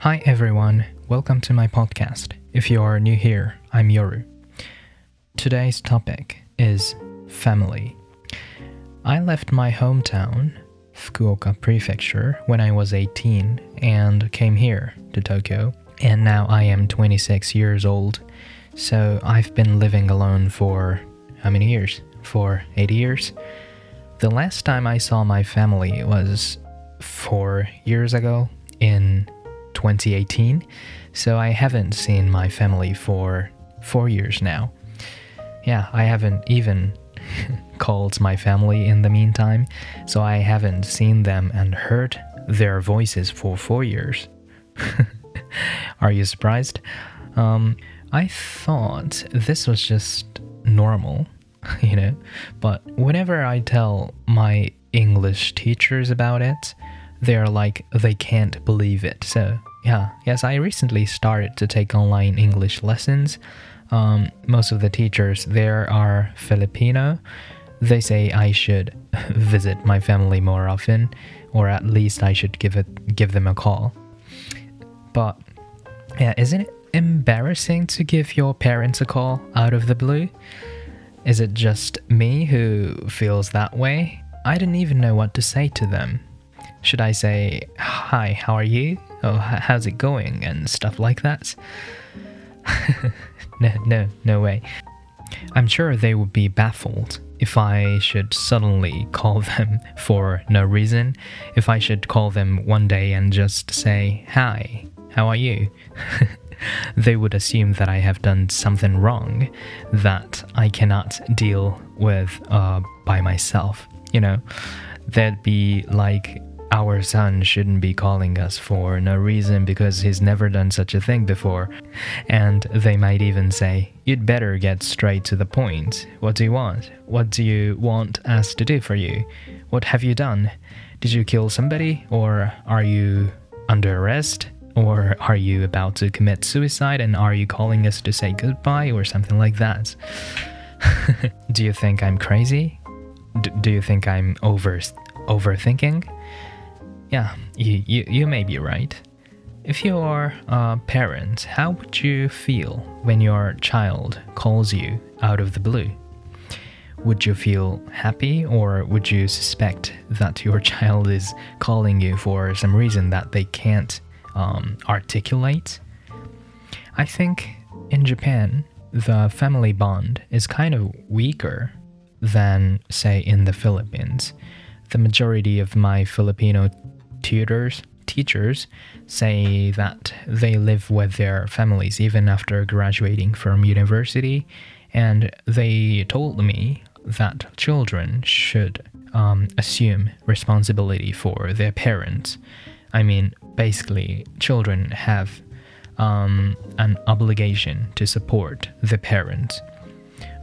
Hi everyone, welcome to my podcast. If you are new here, I'm Yoru. Today's topic is family. I left my hometown, Fukuoka Prefecture, when I was 18 and came here to Tokyo, and now I am 26 years old. So I've been living alone for how many years? For 80 years. The last time I saw my family was four years ago in 2018, so I haven't seen my family for four years now. Yeah, I haven't even called my family in the meantime, so I haven't seen them and heard their voices for four years. Are you surprised? Um, I thought this was just normal, you know, but whenever I tell my English teachers about it, they're like, they can't believe it. So, yeah, yes, I recently started to take online English lessons. Um, most of the teachers there are Filipino. They say I should visit my family more often, or at least I should give it give them a call. But yeah, isn't it embarrassing to give your parents a call out of the blue? Is it just me who feels that way? I didn't even know what to say to them. Should I say, Hi, how are you? Oh, how's it going? And stuff like that? no, no, no way. I'm sure they would be baffled if I should suddenly call them for no reason, if I should call them one day and just say, Hi, how are you? they would assume that I have done something wrong that I cannot deal with uh, by myself. You know, they'd be like, our son shouldn't be calling us for no reason because he's never done such a thing before. And they might even say, You'd better get straight to the point. What do you want? What do you want us to do for you? What have you done? Did you kill somebody? Or are you under arrest? Or are you about to commit suicide and are you calling us to say goodbye or something like that? do you think I'm crazy? D do you think I'm over overthinking? Yeah, you, you, you may be right. If you are a parent, how would you feel when your child calls you out of the blue? Would you feel happy or would you suspect that your child is calling you for some reason that they can't um, articulate? I think in Japan, the family bond is kind of weaker than, say, in the Philippines. The majority of my Filipino tutors, teachers say that they live with their families even after graduating from university, and they told me that children should um, assume responsibility for their parents. I mean, basically, children have um, an obligation to support the parents,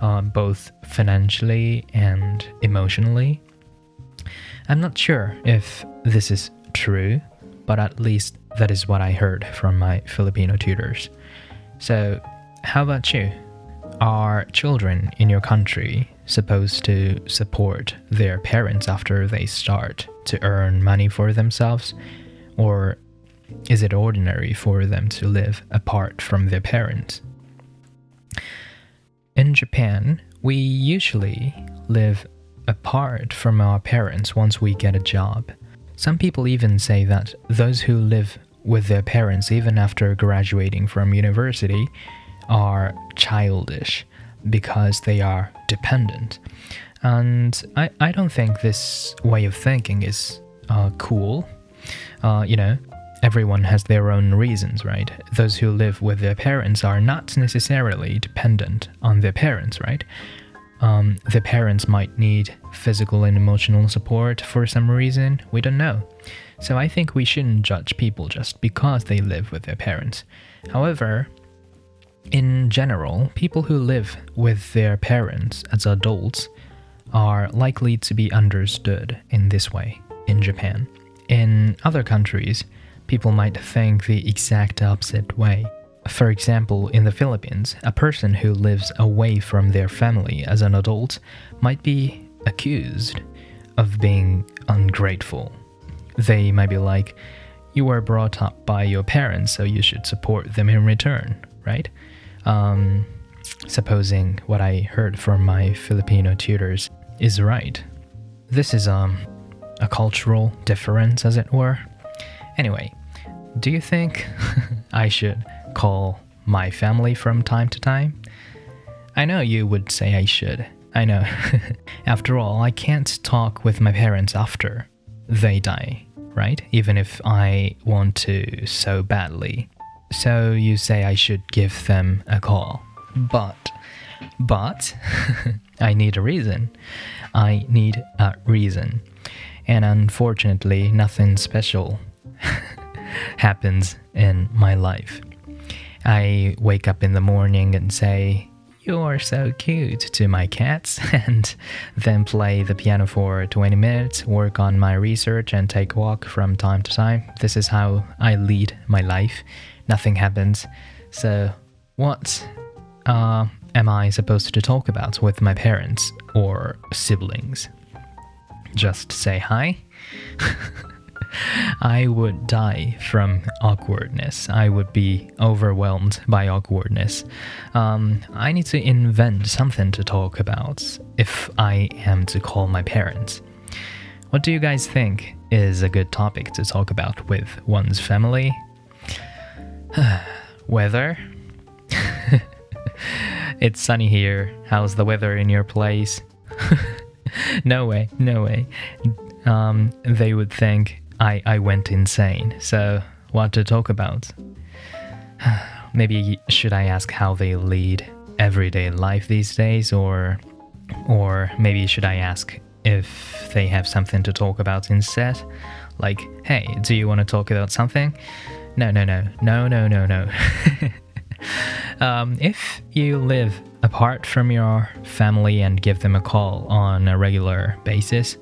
uh, both financially and emotionally. I'm not sure if this is true, but at least that is what I heard from my Filipino tutors. So, how about you? Are children in your country supposed to support their parents after they start to earn money for themselves? Or is it ordinary for them to live apart from their parents? In Japan, we usually live apart from our parents once we get a job. Some people even say that those who live with their parents even after graduating from university are childish because they are dependent. And I, I don't think this way of thinking is uh, cool. Uh, you know, everyone has their own reasons, right? Those who live with their parents are not necessarily dependent on their parents, right? Um, the parents might need physical and emotional support for some reason, we don't know. So I think we shouldn't judge people just because they live with their parents. However, in general, people who live with their parents as adults are likely to be understood in this way in Japan. In other countries, people might think the exact opposite way. For example, in the Philippines, a person who lives away from their family as an adult might be accused of being ungrateful. They might be like, you were brought up by your parents, so you should support them in return, right? Um, supposing what I heard from my Filipino tutors is right. This is um, a cultural difference, as it were. Anyway, do you think I should call my family from time to time? I know you would say I should. I know. after all, I can't talk with my parents after they die, right? Even if I want to so badly. So you say I should give them a call. But, but, I need a reason. I need a reason. And unfortunately, nothing special happens in my life. I wake up in the morning and say, You're so cute to my cats, and then play the piano for 20 minutes, work on my research, and take a walk from time to time. This is how I lead my life. Nothing happens. So, what uh, am I supposed to talk about with my parents or siblings? Just say hi? I would die from awkwardness. I would be overwhelmed by awkwardness. Um, I need to invent something to talk about if I am to call my parents. What do you guys think is a good topic to talk about with one's family? weather? it's sunny here. How's the weather in your place? no way, no way. Um, they would think I, I went insane. So, what to talk about? Maybe should I ask how they lead everyday life these days, or, or maybe should I ask if they have something to talk about instead? Like, hey, do you want to talk about something? No, no, no, no, no, no, no. um, if you live apart from your family and give them a call on a regular basis,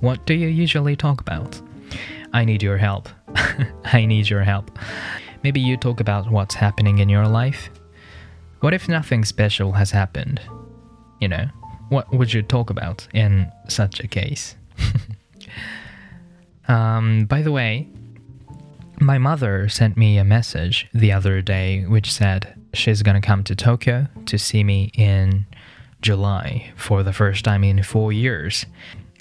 what do you usually talk about? I need your help. I need your help. Maybe you talk about what's happening in your life. What if nothing special has happened? You know, what would you talk about in such a case? um, by the way, my mother sent me a message the other day which said she's gonna come to Tokyo to see me in July for the first time in four years.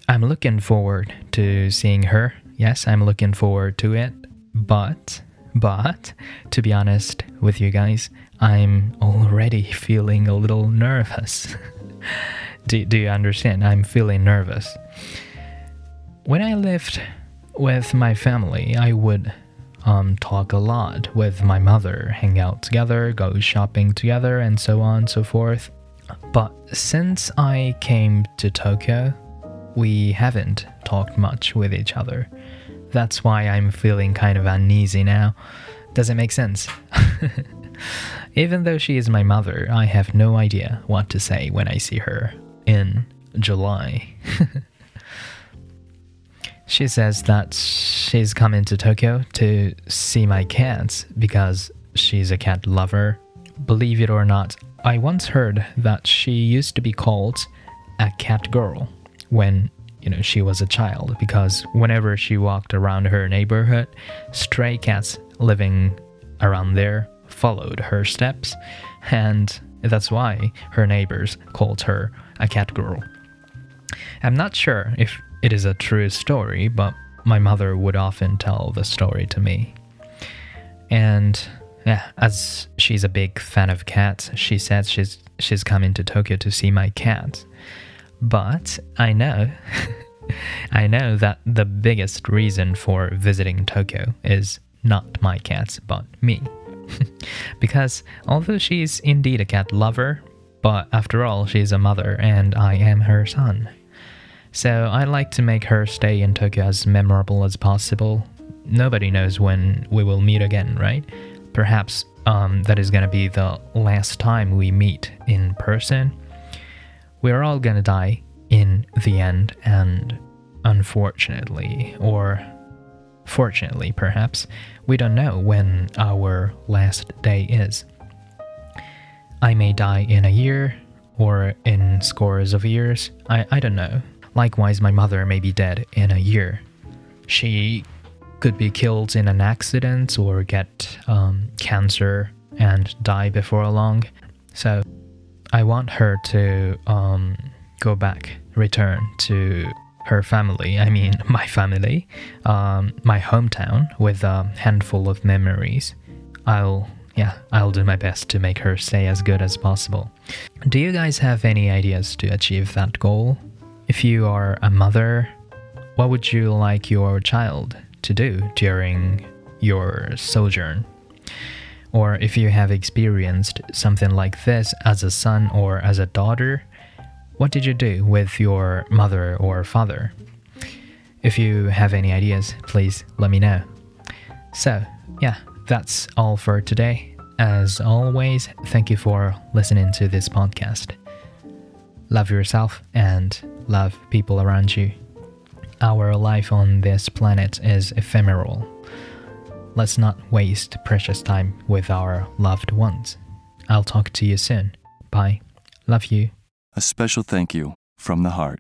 I'm looking forward to seeing her yes, I'm looking forward to it. But, but, to be honest with you guys, I'm already feeling a little nervous. do, do you understand? I'm feeling nervous. When I lived with my family, I would um, talk a lot with my mother, hang out together, go shopping together, and so on and so forth. But since I came to Tokyo, we haven't talked much with each other. That's why I'm feeling kind of uneasy now. Does it make sense? Even though she is my mother, I have no idea what to say when I see her in July. she says that she's coming to Tokyo to see my cats because she's a cat lover. Believe it or not, I once heard that she used to be called a cat girl when you know she was a child because whenever she walked around her neighborhood stray cats living around there followed her steps and that's why her neighbors called her a cat girl. I'm not sure if it is a true story but my mother would often tell the story to me. And yeah as she's a big fan of cats she says she's she's coming to tokyo to see my cat but I know, I know that the biggest reason for visiting Tokyo is not my cats, but me. because although she's indeed a cat lover, but after all, she's a mother and I am her son. So I like to make her stay in Tokyo as memorable as possible. Nobody knows when we will meet again, right? Perhaps um, that is gonna be the last time we meet in person we're all gonna die in the end, and unfortunately, or fortunately perhaps, we don't know when our last day is. I may die in a year, or in scores of years, I, I don't know. Likewise, my mother may be dead in a year. She could be killed in an accident or get um, cancer and die before long. So I want her to um, go back, return to her family, I mean, my family, um, my hometown, with a handful of memories. I'll, yeah, I'll do my best to make her stay as good as possible. Do you guys have any ideas to achieve that goal? If you are a mother, what would you like your child to do during your sojourn? Or if you have experienced something like this as a son or as a daughter, what did you do with your mother or father? If you have any ideas, please let me know. So, yeah, that's all for today. As always, thank you for listening to this podcast. Love yourself and love people around you. Our life on this planet is ephemeral. Let's not waste precious time with our loved ones. I'll talk to you soon. Bye. Love you. A special thank you from the heart.